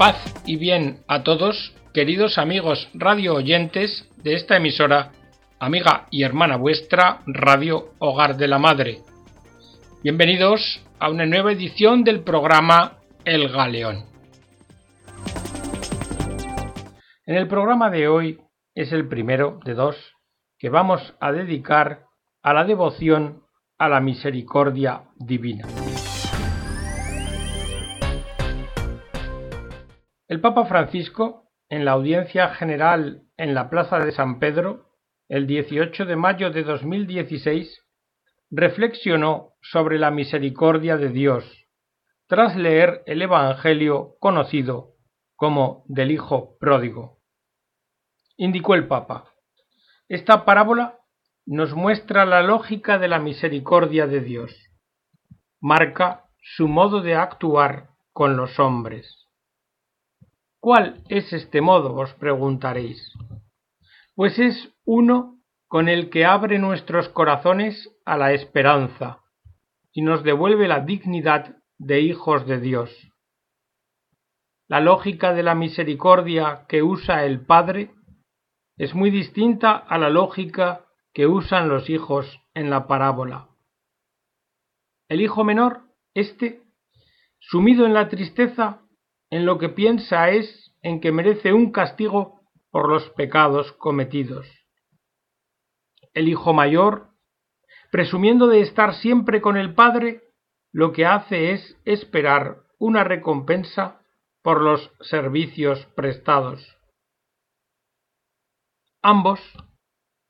Paz y bien a todos, queridos amigos radio oyentes de esta emisora, amiga y hermana vuestra, Radio Hogar de la Madre. Bienvenidos a una nueva edición del programa El Galeón. En el programa de hoy es el primero de dos que vamos a dedicar a la devoción a la misericordia divina. El Papa Francisco, en la audiencia general en la Plaza de San Pedro, el 18 de mayo de 2016, reflexionó sobre la misericordia de Dios, tras leer el Evangelio conocido como del Hijo Pródigo. Indicó el Papa, esta parábola nos muestra la lógica de la misericordia de Dios, marca su modo de actuar con los hombres. ¿Cuál es este modo? os preguntaréis. Pues es uno con el que abre nuestros corazones a la esperanza y nos devuelve la dignidad de hijos de Dios. La lógica de la misericordia que usa el Padre es muy distinta a la lógica que usan los hijos en la parábola. El hijo menor, éste, sumido en la tristeza, en lo que piensa es en que merece un castigo por los pecados cometidos. El hijo mayor, presumiendo de estar siempre con el Padre, lo que hace es esperar una recompensa por los servicios prestados. Ambos,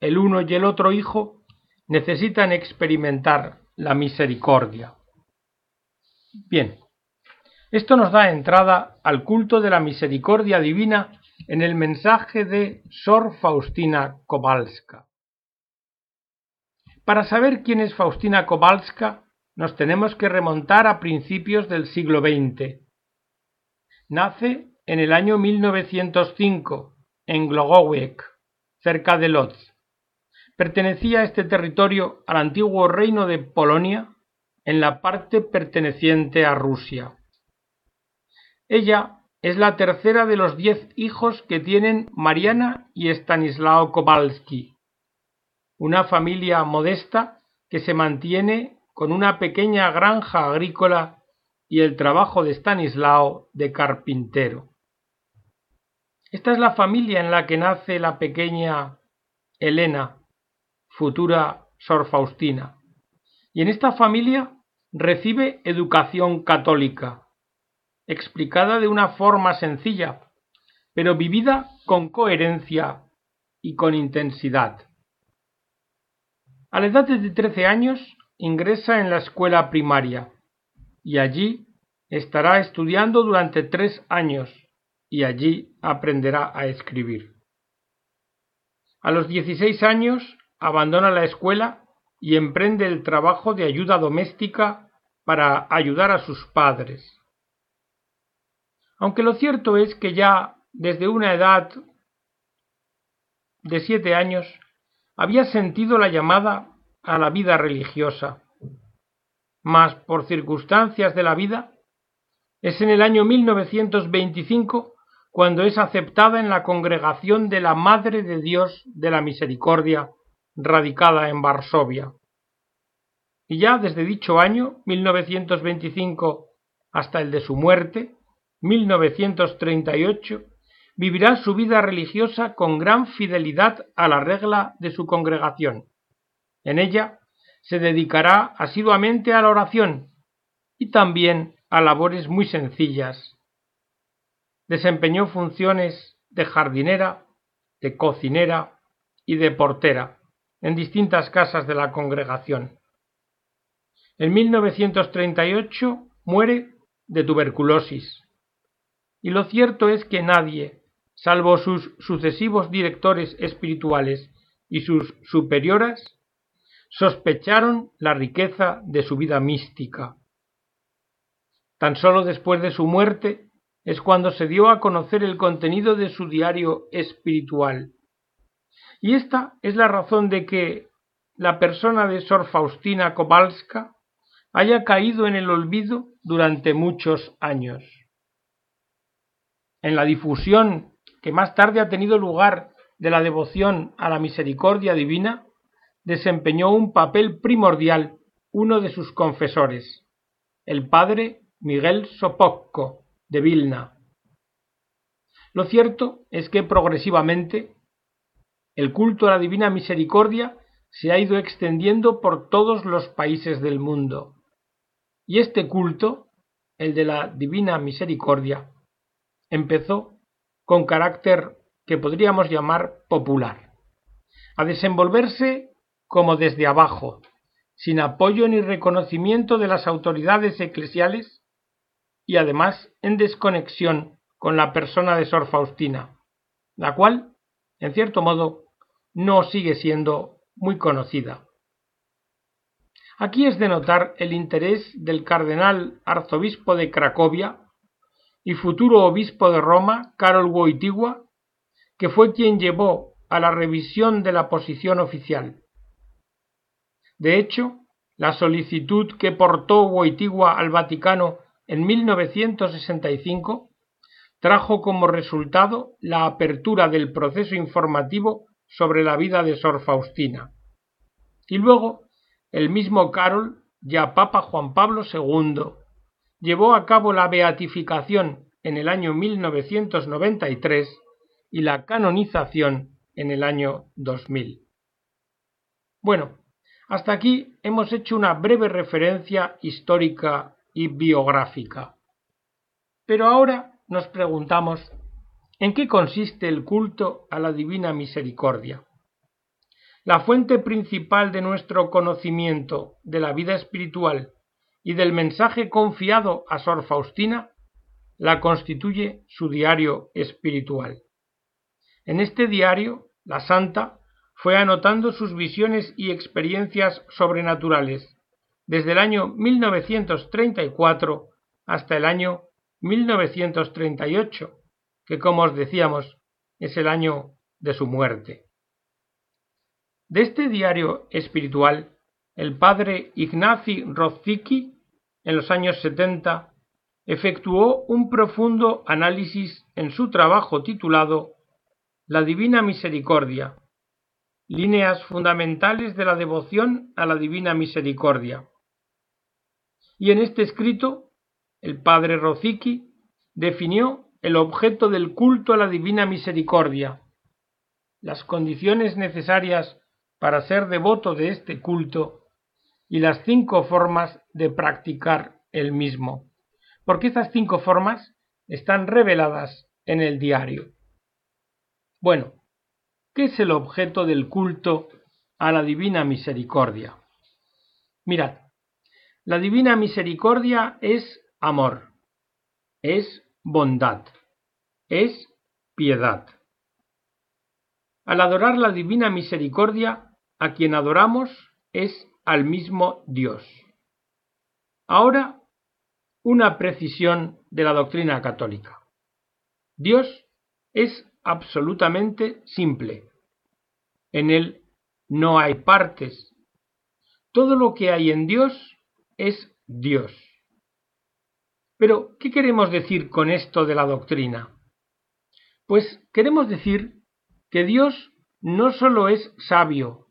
el uno y el otro hijo, necesitan experimentar la misericordia. Bien, esto nos da entrada al culto de la misericordia divina en el mensaje de Sor Faustina Kowalska. Para saber quién es Faustina Kowalska, nos tenemos que remontar a principios del siglo XX. Nace en el año 1905 en Glogowek, cerca de Lodz. Pertenecía este territorio al antiguo reino de Polonia en la parte perteneciente a Rusia. Ella es la tercera de los diez hijos que tienen Mariana y Stanislao Kowalski, una familia modesta que se mantiene con una pequeña granja agrícola y el trabajo de Stanislao de carpintero. Esta es la familia en la que nace la pequeña Elena, futura Sor Faustina, y en esta familia recibe educación católica explicada de una forma sencilla, pero vivida con coherencia y con intensidad. A la edad de 13 años ingresa en la escuela primaria y allí estará estudiando durante tres años y allí aprenderá a escribir. A los 16 años abandona la escuela y emprende el trabajo de ayuda doméstica para ayudar a sus padres aunque lo cierto es que ya desde una edad de siete años había sentido la llamada a la vida religiosa. Mas por circunstancias de la vida, es en el año 1925 cuando es aceptada en la congregación de la Madre de Dios de la Misericordia, radicada en Varsovia. Y ya desde dicho año, 1925, hasta el de su muerte, 1938, vivirá su vida religiosa con gran fidelidad a la regla de su congregación. En ella se dedicará asiduamente a la oración y también a labores muy sencillas. Desempeñó funciones de jardinera, de cocinera y de portera en distintas casas de la congregación. En 1938 muere de tuberculosis y lo cierto es que nadie, salvo sus sucesivos directores espirituales y sus superioras, sospecharon la riqueza de su vida mística. Tan solo después de su muerte es cuando se dio a conocer el contenido de su diario espiritual. Y esta es la razón de que la persona de Sor Faustina Kowalska haya caído en el olvido durante muchos años. En la difusión que más tarde ha tenido lugar de la devoción a la misericordia divina, desempeñó un papel primordial uno de sus confesores, el padre Miguel Sopocco de Vilna. Lo cierto es que progresivamente el culto a la divina misericordia se ha ido extendiendo por todos los países del mundo. Y este culto, el de la divina misericordia, empezó con carácter que podríamos llamar popular, a desenvolverse como desde abajo, sin apoyo ni reconocimiento de las autoridades eclesiales y además en desconexión con la persona de Sor Faustina, la cual, en cierto modo, no sigue siendo muy conocida. Aquí es de notar el interés del cardenal arzobispo de Cracovia y futuro obispo de Roma, Karol Wojtyła, que fue quien llevó a la revisión de la posición oficial. De hecho, la solicitud que portó Wojtyła al Vaticano en 1965 trajo como resultado la apertura del proceso informativo sobre la vida de Sor Faustina. Y luego, el mismo Carol, ya Papa Juan Pablo II, llevó a cabo la beatificación en el año 1993 y la canonización en el año 2000. Bueno, hasta aquí hemos hecho una breve referencia histórica y biográfica. Pero ahora nos preguntamos ¿En qué consiste el culto a la Divina Misericordia? La fuente principal de nuestro conocimiento de la vida espiritual y del mensaje confiado a Sor Faustina la constituye su diario espiritual. En este diario, la santa fue anotando sus visiones y experiencias sobrenaturales desde el año 1934 hasta el año 1938 que como os decíamos es el año de su muerte. De este diario espiritual, el padre Ignacy Rodzicki, en los años 70, efectuó un profundo análisis en su trabajo titulado La Divina Misericordia, líneas fundamentales de la devoción a la Divina Misericordia. Y en este escrito, el padre Rodzicki definió el objeto del culto a la divina misericordia, las condiciones necesarias para ser devoto de este culto y las cinco formas de practicar el mismo, porque estas cinco formas están reveladas en el diario. Bueno, ¿qué es el objeto del culto a la divina misericordia? Mirad, la divina misericordia es amor, es bondad, es piedad. Al adorar la divina misericordia, a quien adoramos es al mismo Dios. Ahora, una precisión de la doctrina católica. Dios es absolutamente simple. En él no hay partes. Todo lo que hay en Dios es Dios. Pero, ¿qué queremos decir con esto de la doctrina? Pues queremos decir que Dios no solo es sabio,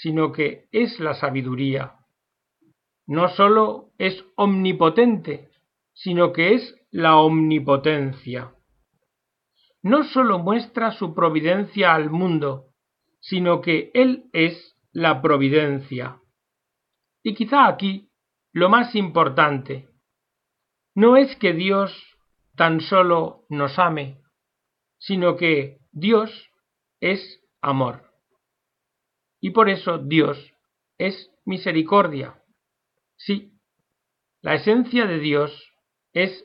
sino que es la sabiduría. No solo es omnipotente, sino que es la omnipotencia. No solo muestra su providencia al mundo, sino que Él es la providencia. Y quizá aquí lo más importante, no es que Dios tan solo nos ame, sino que Dios es amor. Y por eso Dios es misericordia. Sí, la esencia de Dios es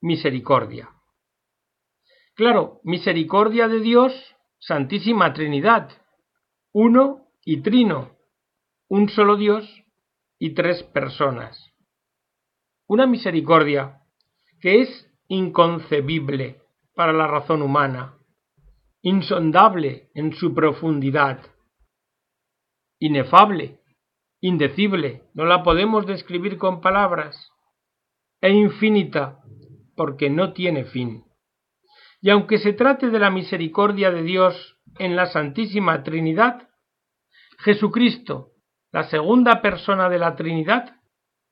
misericordia. Claro, misericordia de Dios, Santísima Trinidad, uno y trino, un solo Dios y tres personas una misericordia que es inconcebible para la razón humana, insondable en su profundidad, inefable, indecible, no la podemos describir con palabras, e infinita porque no tiene fin. Y aunque se trate de la misericordia de Dios en la Santísima Trinidad, Jesucristo, la segunda persona de la Trinidad,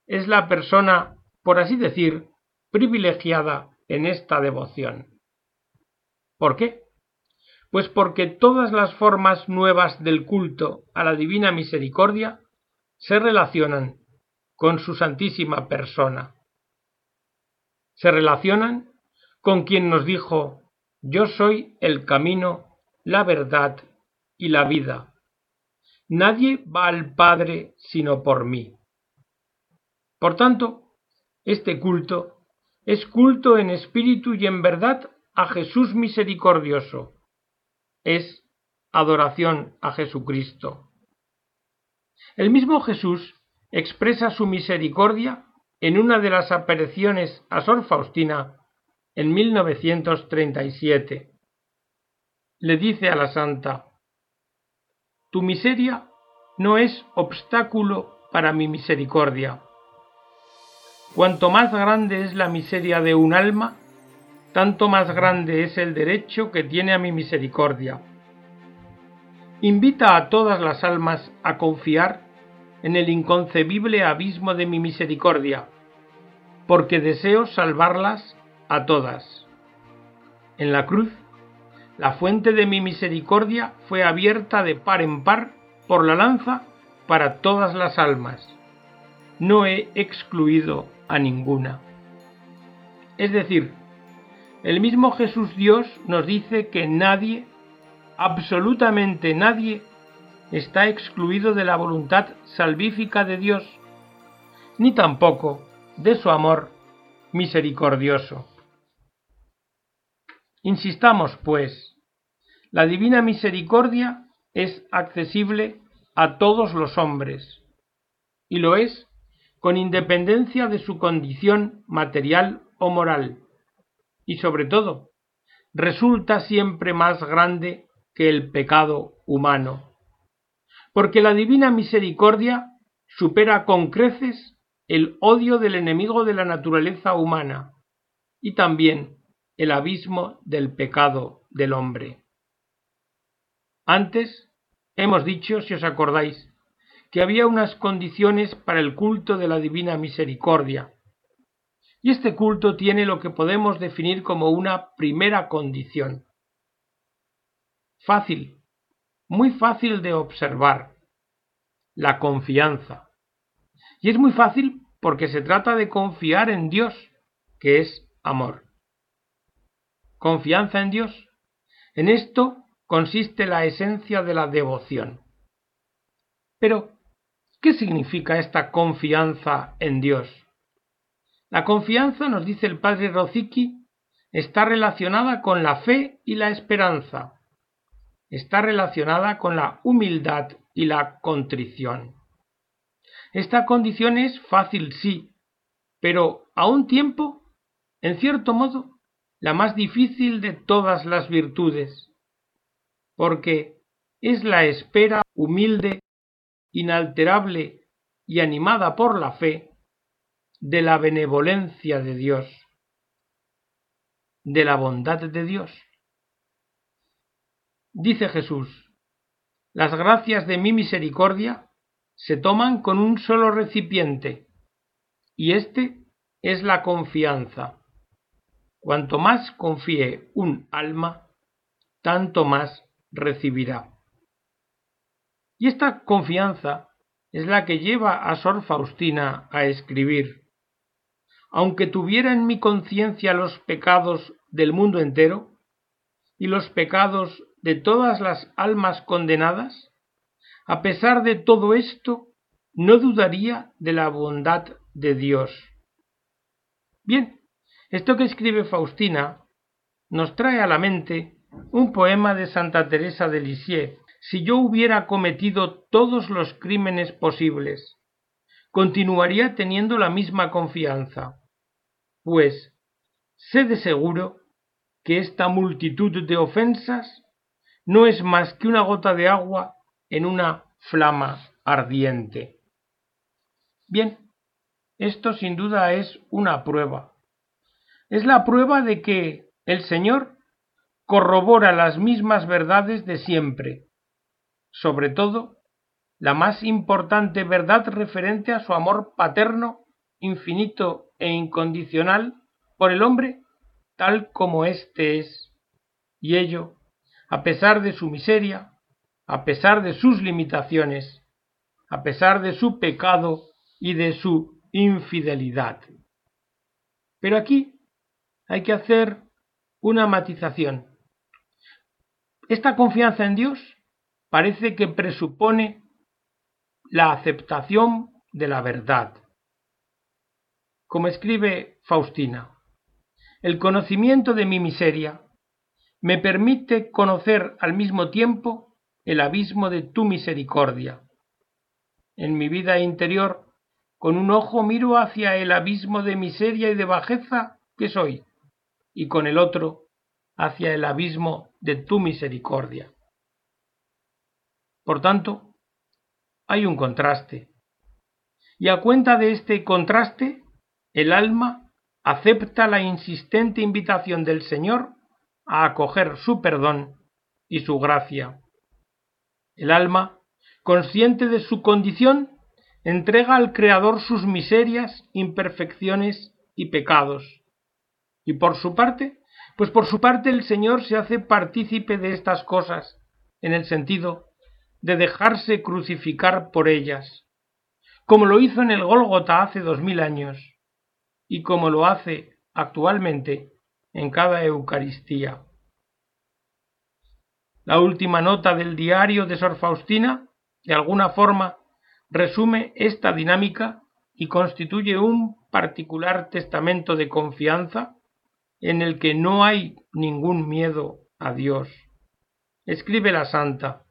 es la persona, por así decir, privilegiada en esta devoción. ¿Por qué? Pues porque todas las formas nuevas del culto a la divina misericordia se relacionan con su santísima persona. Se relacionan con quien nos dijo, yo soy el camino, la verdad y la vida. Nadie va al Padre sino por mí. Por tanto, este culto es culto en espíritu y en verdad a Jesús misericordioso. Es adoración a Jesucristo. El mismo Jesús expresa su misericordia en una de las apariciones a Sor Faustina en 1937. Le dice a la santa, Tu miseria no es obstáculo para mi misericordia. Cuanto más grande es la miseria de un alma, tanto más grande es el derecho que tiene a mi misericordia. Invita a todas las almas a confiar en el inconcebible abismo de mi misericordia, porque deseo salvarlas a todas. En la cruz, la fuente de mi misericordia fue abierta de par en par por la lanza para todas las almas. No he excluido a ninguna. Es decir, el mismo Jesús Dios nos dice que nadie, absolutamente nadie, está excluido de la voluntad salvífica de Dios, ni tampoco de su amor misericordioso. Insistamos, pues, la divina misericordia es accesible a todos los hombres, y lo es con independencia de su condición material o moral, y sobre todo, resulta siempre más grande que el pecado humano porque la divina misericordia supera con creces el odio del enemigo de la naturaleza humana y también el abismo del pecado del hombre. Antes hemos dicho, si os acordáis, que había unas condiciones para el culto de la divina misericordia, y este culto tiene lo que podemos definir como una primera condición. Fácil, muy fácil de observar, la confianza. Y es muy fácil porque se trata de confiar en Dios, que es amor. Confianza en Dios. En esto consiste la esencia de la devoción. Pero, ¿qué significa esta confianza en Dios? La confianza, nos dice el padre Roziki, está relacionada con la fe y la esperanza está relacionada con la humildad y la contrición. Esta condición es fácil, sí, pero a un tiempo, en cierto modo, la más difícil de todas las virtudes, porque es la espera humilde, inalterable y animada por la fe de la benevolencia de Dios, de la bondad de Dios. Dice Jesús, las gracias de mi misericordia se toman con un solo recipiente, y este es la confianza. Cuanto más confíe un alma, tanto más recibirá. Y esta confianza es la que lleva a Sor Faustina a escribir. Aunque tuviera en mi conciencia los pecados del mundo entero y los pecados de todas las almas condenadas, a pesar de todo esto, no dudaría de la bondad de Dios. Bien, esto que escribe Faustina nos trae a la mente un poema de Santa Teresa de Lisieux. Si yo hubiera cometido todos los crímenes posibles, continuaría teniendo la misma confianza, pues sé de seguro que esta multitud de ofensas no es más que una gota de agua en una flama ardiente. Bien, esto sin duda es una prueba. Es la prueba de que el Señor corrobora las mismas verdades de siempre, sobre todo la más importante verdad referente a su amor paterno, infinito e incondicional por el hombre tal como éste es, y ello a pesar de su miseria, a pesar de sus limitaciones, a pesar de su pecado y de su infidelidad. Pero aquí hay que hacer una matización. Esta confianza en Dios parece que presupone la aceptación de la verdad. Como escribe Faustina, el conocimiento de mi miseria me permite conocer al mismo tiempo el abismo de tu misericordia. En mi vida interior, con un ojo miro hacia el abismo de miseria y de bajeza que soy, y con el otro hacia el abismo de tu misericordia. Por tanto, hay un contraste. Y a cuenta de este contraste, el alma acepta la insistente invitación del Señor a acoger su perdón y su gracia. El alma, consciente de su condición, entrega al Creador sus miserias, imperfecciones y pecados. Y por su parte, pues por su parte el Señor se hace partícipe de estas cosas, en el sentido de dejarse crucificar por ellas, como lo hizo en el Gólgota hace dos mil años, y como lo hace actualmente en cada Eucaristía. La última nota del diario de Sor Faustina, de alguna forma, resume esta dinámica y constituye un particular testamento de confianza en el que no hay ningún miedo a Dios. Escribe la santa,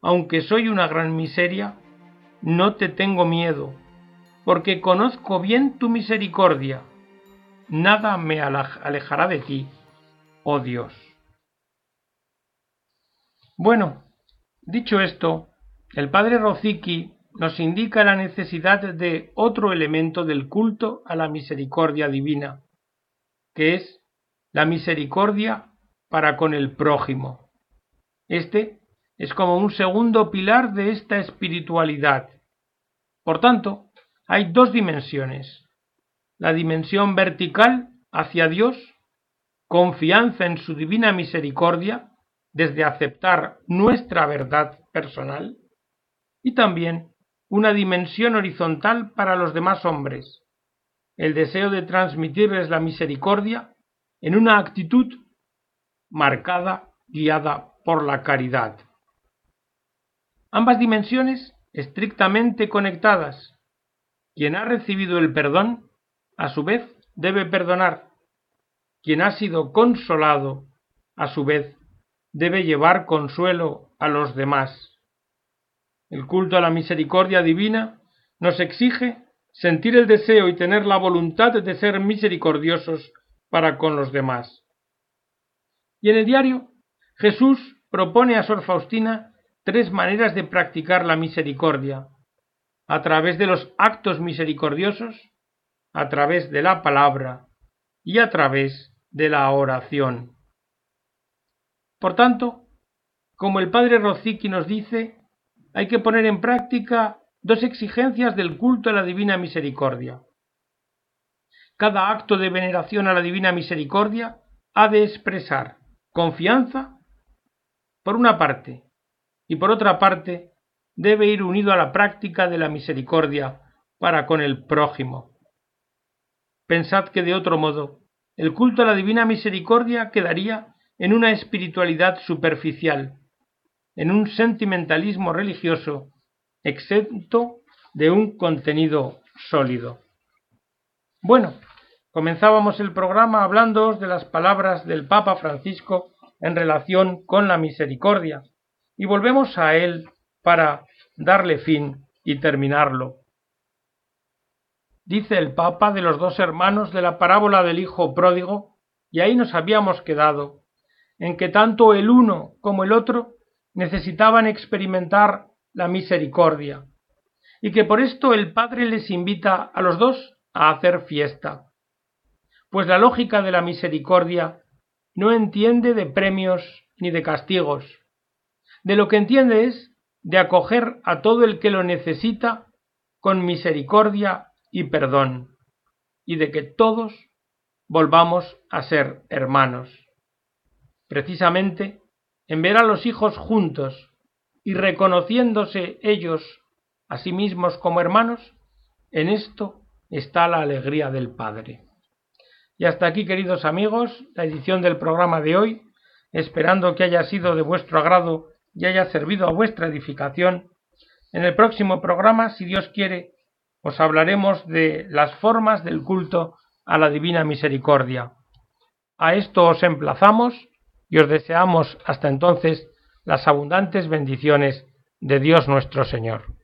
aunque soy una gran miseria, no te tengo miedo, porque conozco bien tu misericordia nada me alejará de ti, oh Dios. Bueno, dicho esto, el padre Rosicky nos indica la necesidad de otro elemento del culto a la misericordia divina, que es la misericordia para con el prójimo. Este es como un segundo pilar de esta espiritualidad. Por tanto, hay dos dimensiones, la dimensión vertical hacia Dios, confianza en su divina misericordia desde aceptar nuestra verdad personal, y también una dimensión horizontal para los demás hombres, el deseo de transmitirles la misericordia en una actitud marcada, guiada por la caridad. Ambas dimensiones estrictamente conectadas. Quien ha recibido el perdón a su vez, debe perdonar. Quien ha sido consolado, a su vez, debe llevar consuelo a los demás. El culto a la misericordia divina nos exige sentir el deseo y tener la voluntad de ser misericordiosos para con los demás. Y en el diario, Jesús propone a Sor Faustina tres maneras de practicar la misericordia, a través de los actos misericordiosos, a través de la palabra y a través de la oración. Por tanto, como el padre Rosicky nos dice, hay que poner en práctica dos exigencias del culto a la divina misericordia. Cada acto de veneración a la divina misericordia ha de expresar confianza por una parte y por otra parte debe ir unido a la práctica de la misericordia para con el prójimo. Pensad que de otro modo, el culto a la divina misericordia quedaría en una espiritualidad superficial, en un sentimentalismo religioso exento de un contenido sólido. Bueno, comenzábamos el programa hablándoos de las palabras del Papa Francisco en relación con la misericordia, y volvemos a él para darle fin y terminarlo dice el Papa de los dos hermanos de la parábola del Hijo pródigo, y ahí nos habíamos quedado, en que tanto el uno como el otro necesitaban experimentar la misericordia, y que por esto el Padre les invita a los dos a hacer fiesta. Pues la lógica de la misericordia no entiende de premios ni de castigos. De lo que entiende es de acoger a todo el que lo necesita con misericordia y perdón, y de que todos volvamos a ser hermanos. Precisamente, en ver a los hijos juntos y reconociéndose ellos a sí mismos como hermanos, en esto está la alegría del Padre. Y hasta aquí, queridos amigos, la edición del programa de hoy, esperando que haya sido de vuestro agrado y haya servido a vuestra edificación. En el próximo programa, si Dios quiere, os hablaremos de las formas del culto a la Divina Misericordia. A esto os emplazamos y os deseamos hasta entonces las abundantes bendiciones de Dios nuestro Señor.